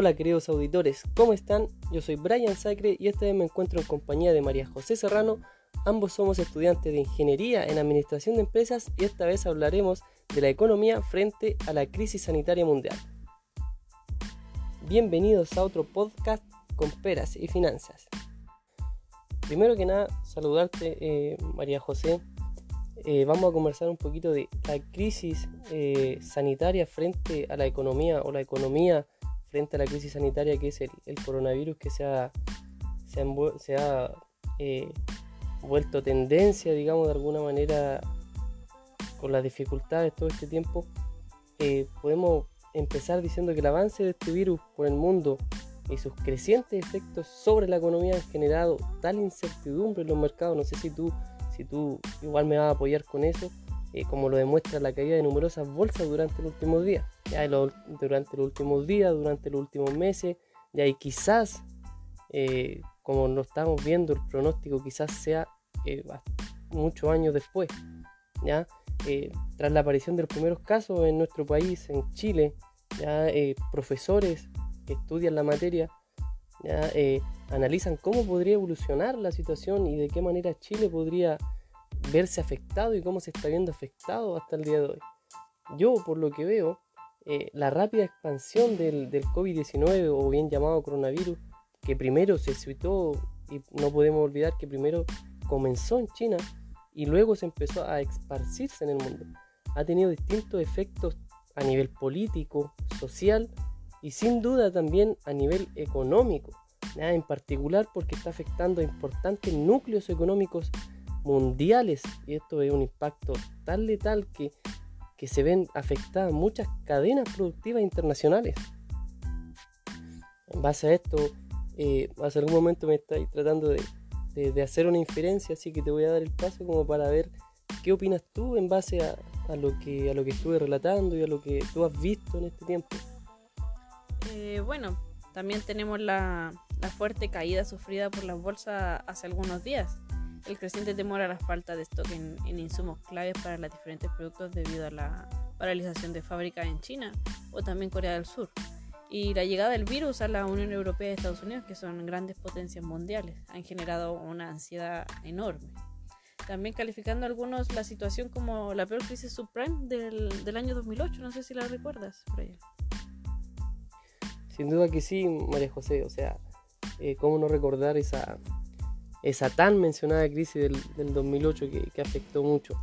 Hola queridos auditores, ¿cómo están? Yo soy Brian Sacre y esta vez me encuentro en compañía de María José Serrano. Ambos somos estudiantes de Ingeniería en Administración de Empresas y esta vez hablaremos de la economía frente a la crisis sanitaria mundial. Bienvenidos a otro podcast con peras y finanzas. Primero que nada, saludarte eh, María José. Eh, vamos a conversar un poquito de la crisis eh, sanitaria frente a la economía o la economía frente a la crisis sanitaria que es el, coronavirus que se ha, se ha, eh, vuelto tendencia, digamos, de alguna manera con las dificultades todo este tiempo, eh, podemos empezar diciendo que el avance de este virus por el mundo y sus crecientes efectos sobre la economía han generado tal incertidumbre en los mercados. No sé si tú, si tú igual me vas a apoyar con eso, eh, como lo demuestra la caída de numerosas bolsas durante los últimos días. Ya durante los últimos días, durante los últimos meses, ya y quizás, eh, como lo estamos viendo, el pronóstico quizás sea eh, muchos años después. ¿ya? tras la aparición de los primeros casos en nuestro país, en Chile, ya profesores que estudian la materia ya, analizan cómo podría evolucionar la situación y de qué manera Chile podría verse afectado y cómo se está viendo afectado hasta el día de hoy. Yo, por lo que veo, eh, la rápida expansión del, del COVID-19 o bien llamado coronavirus, que primero se situó y no podemos olvidar que primero comenzó en China y luego se empezó a esparcirse en el mundo. Ha tenido distintos efectos a nivel político, social y sin duda también a nivel económico, en particular porque está afectando a importantes núcleos económicos mundiales y esto es un impacto tan letal que, se ven afectadas muchas cadenas productivas internacionales. En base a esto, eh, hace algún momento me estáis tratando de, hacer una inferencia, así que te voy a dar el paso como para ver qué opinas tú en base a, lo, que, a lo que estuve relatando y a lo que tú has visto en este tiempo. Eh, bueno, también tenemos la, la fuerte caída sufrida por las bolsas hace algunos días el creciente temor a la falta de stock en, insumos claves para los diferentes productos debido a la paralización de fábricas en China o también Corea del Sur. Y la llegada del virus a la Unión Europea y Estados Unidos, que son grandes potencias mundiales, han generado una ansiedad enorme. También calificando algunos la situación como la peor crisis subprime del, del año 2008, no sé si la recuerdas, Brian. Sin duda que sí, María José, o sea, eh, ¿cómo no recordar esa, esa tan mencionada crisis del, 2008 que, afectó mucho.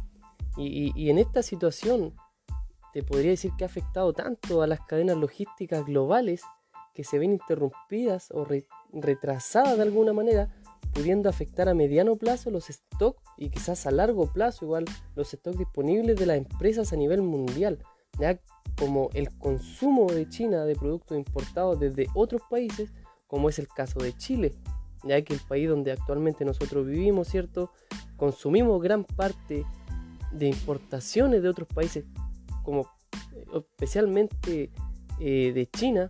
Y, en esta situación te podría decir que ha afectado tanto a las cadenas logísticas globales que se ven interrumpidas o retrasadas de alguna manera, pudiendo afectar a mediano plazo los stocks y quizás a largo plazo igual los stocks disponibles de las empresas a nivel mundial, ya como el consumo de China de productos importados desde otros países, como es el caso de Chile, ya que el país donde actualmente nosotros vivimos, ¿cierto? Consumimos gran parte de importaciones de otros países, como eh, especialmente eh, de China,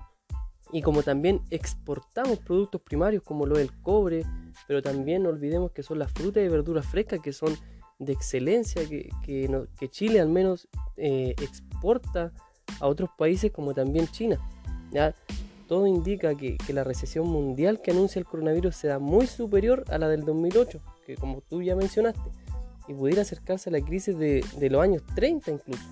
y como también exportamos productos primarios como lo del cobre, pero también no olvidemos que son las frutas y verduras frescas que son de excelencia, que, Chile al menos eh, exporta a otros países como también China. ¿ya? Todo indica que, la recesión mundial que anuncia el coronavirus será muy superior a la del 2008, que como tú ya mencionaste, y pudiera acercarse a la crisis de, los años 30 incluso.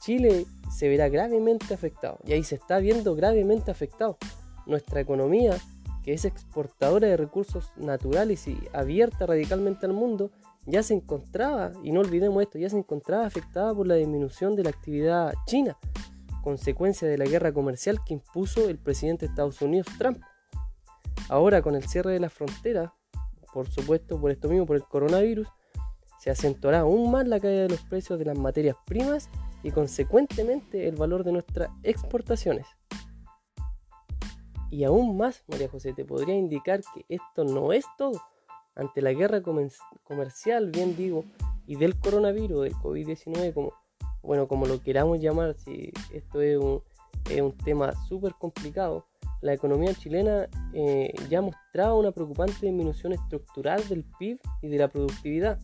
Chile se verá gravemente afectado, y ahí se está viendo gravemente afectado. Nuestra economía, que es exportadora de recursos naturales y abierta radicalmente al mundo, ya se encontraba, y no olvidemos esto, ya se encontraba afectada por la disminución de la actividad china consecuencia de la guerra comercial que impuso el presidente de Estados Unidos, Trump. Ahora, con el cierre de la frontera, por supuesto por esto mismo, por el coronavirus, se acentuará aún más la caída de los precios de las materias primas y consecuentemente el valor de nuestras exportaciones. Y aún más, María José, te podría indicar que esto no es todo. Ante la guerra comercial, bien digo, y del coronavirus, del COVID-19, como bueno, como lo queramos llamar, si esto es un, tema súper complicado, la economía chilena eh, ya mostraba una preocupante disminución estructural del PIB y de la productividad.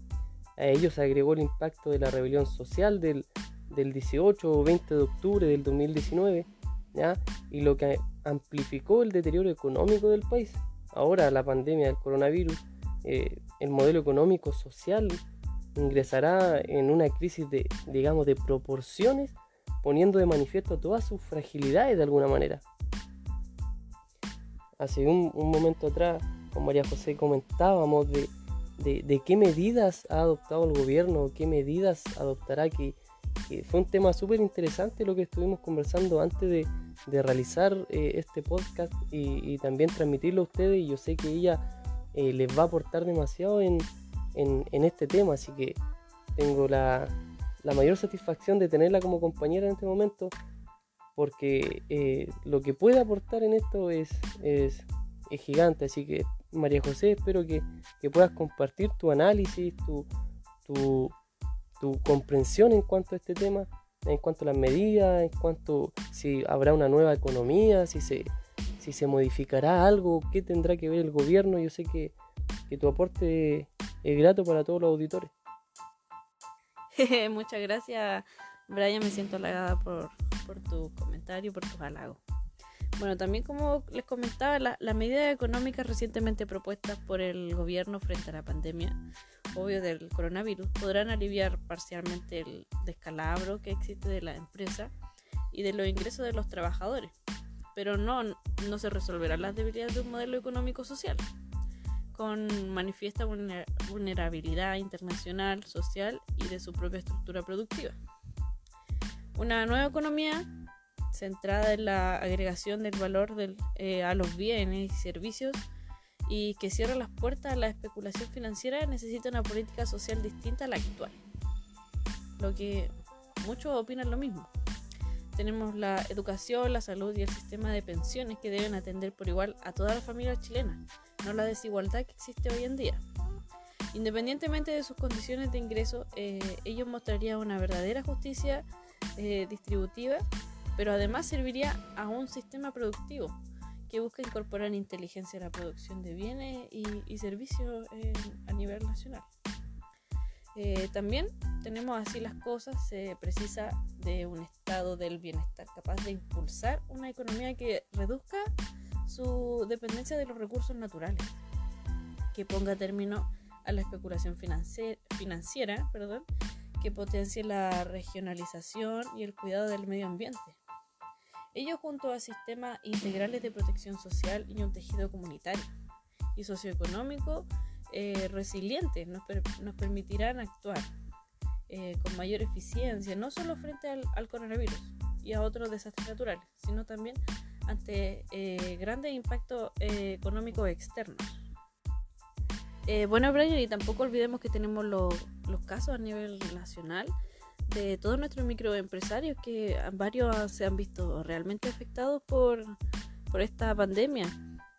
A ello se agregó el impacto de la rebelión social del, 18 o 20 de octubre del 2019, ¿ya? Y lo que amplificó el deterioro económico del país. Ahora la pandemia del coronavirus, eh, el modelo económico social ingresará en una crisis de, digamos, de proporciones, poniendo de manifiesto todas sus fragilidades de alguna manera. Hace un, momento atrás, con María José comentábamos de, qué medidas ha adoptado el gobierno, qué medidas adoptará, que, fue un tema súper interesante lo que estuvimos conversando antes de, realizar eh, este podcast y, también transmitirlo a ustedes. Y yo sé que ella eh, les va a aportar demasiado en, en, este tema, así que tengo la, mayor satisfacción de tenerla como compañera en este momento, porque eh, lo que puede aportar en esto es, es, gigante, así que María José, espero que, puedas compartir tu análisis, tu, tu, tu comprensión en cuanto a este tema, en cuanto a las medidas, en cuanto si habrá una nueva economía, si se, si se modificará algo, qué tendrá que ver el gobierno. Yo sé que, que tu aporte es grato para todos los auditores. Muchas gracias, Brian. Me siento halagada por, tu comentario, por tus halagos. Bueno, también como les comentaba, las la medidas económicas recientemente propuestas por el gobierno frente a la pandemia, obvio del coronavirus, podrán aliviar parcialmente el descalabro que existe de la empresa y de los ingresos de los trabajadores, pero no, no se resolverán las debilidades de un modelo económico social con manifiesta vulnerabilidad internacional, social y de su propia estructura productiva. Una nueva economía centrada en la agregación del valor eh, a los bienes y servicios y que cierra las puertas a la especulación financiera necesita una política social distinta a la actual. Lo que muchos opinan lo mismo. Tenemos la educación, la salud y el sistema de pensiones que deben atender por igual a todas las familias chilenas no la desigualdad que existe hoy en día. Independientemente de sus condiciones de ingreso, eh, ellos mostrarían una verdadera justicia eh, distributiva, pero además serviría a un sistema productivo que busca incorporar inteligencia a la producción de bienes y, servicios a nivel nacional. Eh, también tenemos así las cosas, se precisa de un estado del bienestar capaz de impulsar una economía que reduzca su dependencia de los recursos naturales, que ponga término a la especulación financiera, perdón, que potencie la regionalización y el cuidado del medio ambiente. Ello junto a sistemas integrales de protección social y un tejido comunitario y socioeconómico eh, resiliente nos, permitirán actuar eh, con mayor eficiencia, no solo frente al coronavirus y a otros desastres naturales, sino también ante eh, grandes impactos eh, económicos externos. Eh, bueno, Brian, y tampoco olvidemos que tenemos los casos a nivel nacional de todos nuestros microempresarios que varios se han visto realmente afectados por, por esta pandemia,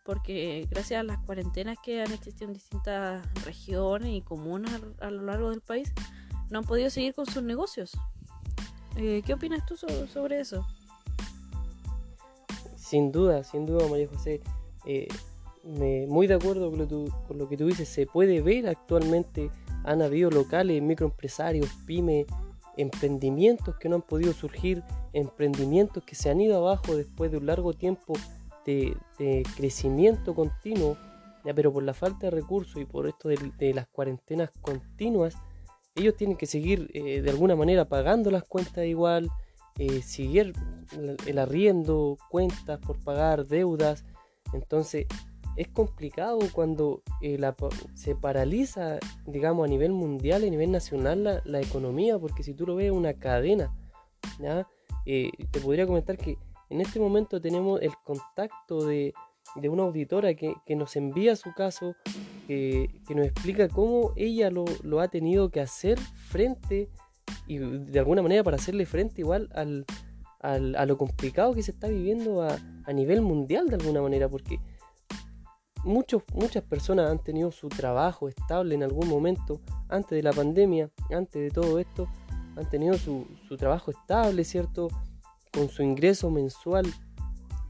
porque gracias a las cuarentenas que han existido en distintas regiones y comunas a, lo largo del país, no han podido seguir con sus negocios. ¿Qué opinas tú sobre eso? Sin duda, sin duda, María José, eh, muy de acuerdo con lo, que tú dices, se puede ver actualmente, han habido locales, microempresarios, pymes, emprendimientos que no han podido surgir, emprendimientos que se han ido abajo después de un largo tiempo de, crecimiento continuo, ya, pero por la falta de recursos y por esto de, las cuarentenas continuas, ellos tienen que seguir eh, de alguna manera pagando las cuentas igual, eh, el arriendo, cuentas por pagar, deudas. Entonces es complicado cuando eh, se paraliza, digamos, a nivel mundial, a nivel nacional la, economía, porque si tú lo ves una cadena, eh, te podría comentar que en este momento tenemos el contacto de, una auditora que, nos envía su caso, que, nos explica cómo ella lo, lo ha tenido que hacer frente a y de alguna manera para hacerle frente igual al, a lo complicado que se está viviendo a, nivel mundial de alguna manera, porque muchos, muchas personas han tenido su trabajo estable en algún momento, antes de la pandemia, antes de todo esto, han tenido su, su trabajo estable, ¿cierto? Con su ingreso mensual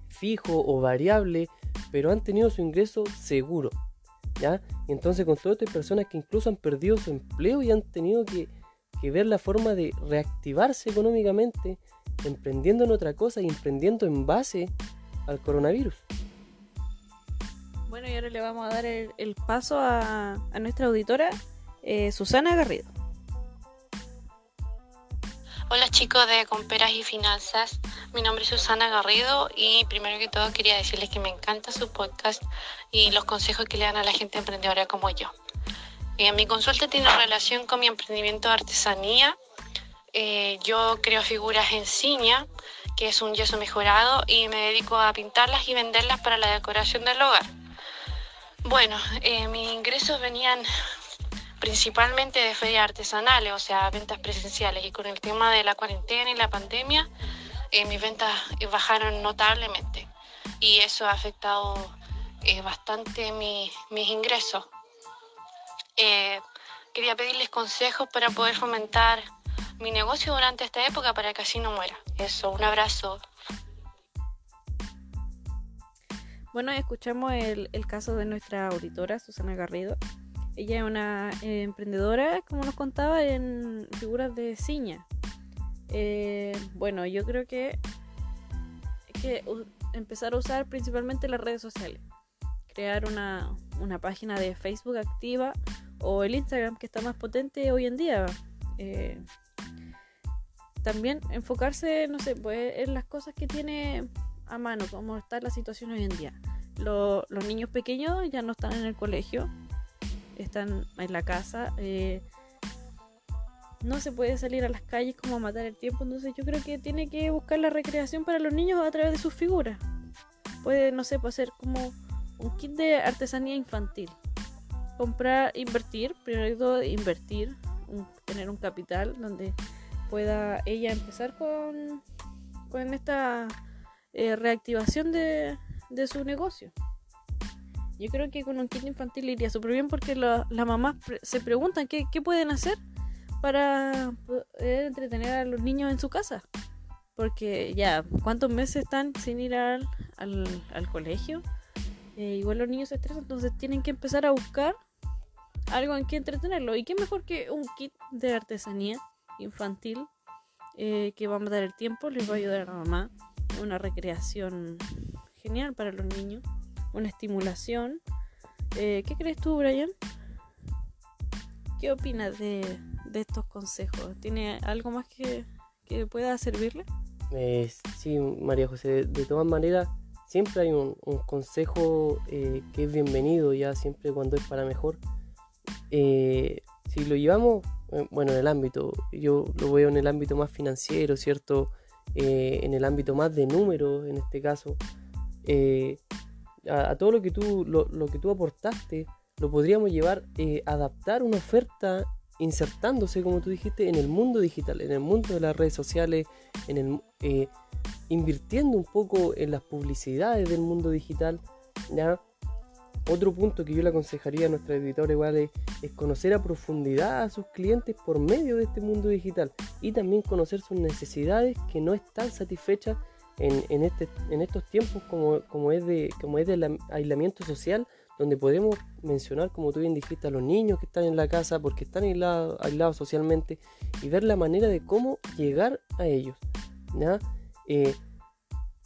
fijo o variable, pero han tenido su ingreso seguro, ¿ya? Entonces con todas estas personas que incluso han perdido su empleo y han tenido que que ver la forma de reactivarse económicamente emprendiendo en otra cosa y emprendiendo en base al coronavirus. Bueno, y ahora le vamos a dar el, paso a, nuestra auditora, eh, Susana Garrido. Hola chicos de Comperas y Finanzas, mi nombre es Susana Garrido y primero que todo quería decirles que me encanta su podcast y los consejos que le dan a la gente emprendedora como yo. Eh, mi consulta tiene relación con mi emprendimiento de artesanía. Eh, yo creo figuras en ciña, que es un yeso mejorado, y me dedico a pintarlas y venderlas para la decoración del hogar. Bueno, eh, mis ingresos venían principalmente de ferias artesanales, o sea, ventas presenciales. Y con el tema de la cuarentena y la pandemia, eh, mis ventas bajaron notablemente. Y eso ha afectado eh, bastante mis ingresos. Eh, quería pedirles consejos para poder fomentar mi negocio durante esta época para que así no muera. Eso, un abrazo. Bueno, escuchamos el, el caso de nuestra auditora, Susana Garrido, ella es una eh, emprendedora, como nos contaba, en figuras de ciña. Eh, bueno, yo creo que hay que empezar a usar principalmente las redes sociales. Crear una, página de Facebook activa o el Instagram que está más potente hoy en día. Eh, también enfocarse, no sé, pues en las cosas que tiene a mano, como está la situación hoy en día. los niños pequeños ya no están en el colegio, están en la casa. Eh, no se puede salir a las calles como a matar el tiempo, entonces yo creo que tiene que buscar la recreación para los niños a través de sus figuras. Puede, no sé, puede ser como un kit de artesanía infantil. Comprar, invertir, primero invertir, tener un capital donde pueda ella empezar con, con esta eh, reactivación de su negocio. Yo creo que con un kit infantil iría súper bien porque las mamás se preguntan qué, pueden hacer para poder entretener a los niños en su casa. Porque ya, ¿cuántos meses están sin ir al, al, colegio? Eh, igual los niños se estresan, entonces tienen que empezar a buscar algo en que entretenerlo. ¿Y qué mejor que un kit de artesanía infantil eh, que va a matar el tiempo? Les va a ayudar a la mamá. Una recreación genial para los niños una estimulación. Eh, ¿Qué crees tú, Brian? ¿Qué opinas de, estos consejos? ¿Tiene algo más que, pueda servirle? Eh, sí, María José, de, todas maneras, siempre hay un, consejo eh, que es bienvenido, ya siempre cuando es para mejor. Si lo llevamos, bueno, en el ámbito, yo lo veo en el ámbito más financiero, ¿cierto? en el ámbito más de números, en este caso, a, todo lo que tú, lo, que tú aportaste, lo podríamos llevar, eh, adaptar una oferta insertándose, como tú dijiste, en el mundo digital, en el mundo de las redes sociales, en el, eh, invirtiendo un poco en las publicidades del mundo digital. ¿ya? Otro punto que yo le aconsejaría a nuestra editora igual es, conocer a profundidad a sus clientes por medio de este mundo digital y también conocer sus necesidades que no están satisfechas en, este, en estos tiempos como, como, es de, como es del aislamiento social, donde podemos mencionar, como tú bien dijiste, a los niños que están en la casa porque están aislados, aislados socialmente y ver la manera de cómo llegar a ellos. Eh,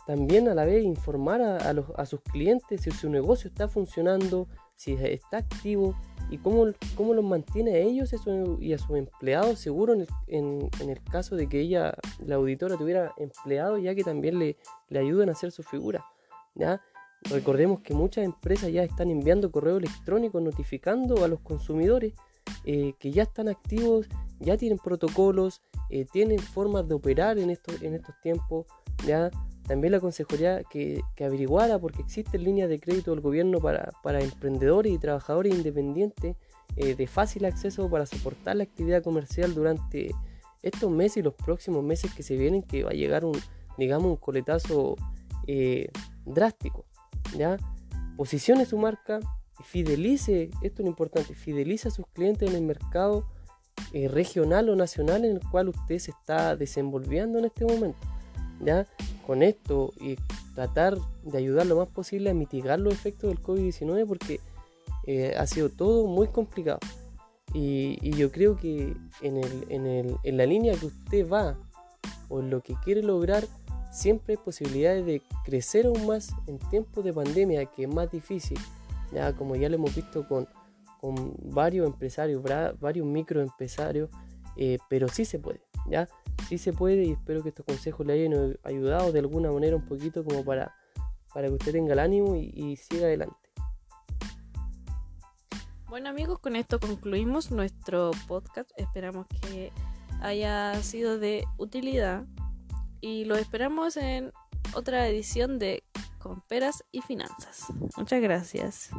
también a la vez informar a, los, a sus clientes si su negocio está funcionando, si está activo y cómo, cómo los mantiene a ellos y a sus empleados seguro en el, caso de que ella, la auditora, tuviera empleados ya que también le, le ayudan a hacer su figura. ¿ya? Recordemos que muchas empresas ya están enviando correo electrónico notificando a los consumidores eh, que ya están activos, ya tienen protocolos, eh, tienen formas de operar en estos, en estos tiempos. ¿ya? También le aconsejaría que, averiguara porque existen líneas de crédito del gobierno para, emprendedores y trabajadores independientes eh, de fácil acceso para soportar la actividad comercial durante estos meses y los próximos meses que se vienen, que va a llegar un, digamos, un coletazo eh, drástico. ¿ya? Posicione su marca, fidelice, esto es lo importante, fidelice a sus clientes en el mercado eh, regional o nacional en el cual usted se está desenvolviendo en este momento. ¿ya? Con esto y tratar de ayudar lo más posible a mitigar los efectos del COVID-19 porque eh, ha sido todo muy complicado. Y, yo creo que en, el, en, el, en, la línea que usted va o en lo que quiere lograr, siempre hay posibilidades de crecer aún más en tiempos de pandemia, que es más difícil. Ya como ya lo hemos visto con, con varios empresarios, varios microempresarios, eh, pero sí se puede, ¿ya? Sí se puede y espero que estos consejos le hayan ayudado de alguna manera un poquito como para, para que usted tenga el ánimo y, siga adelante. Bueno amigos, con esto concluimos nuestro podcast. Esperamos que haya sido de utilidad y lo esperamos en otra edición de Con Peras y Finanzas. Muchas gracias.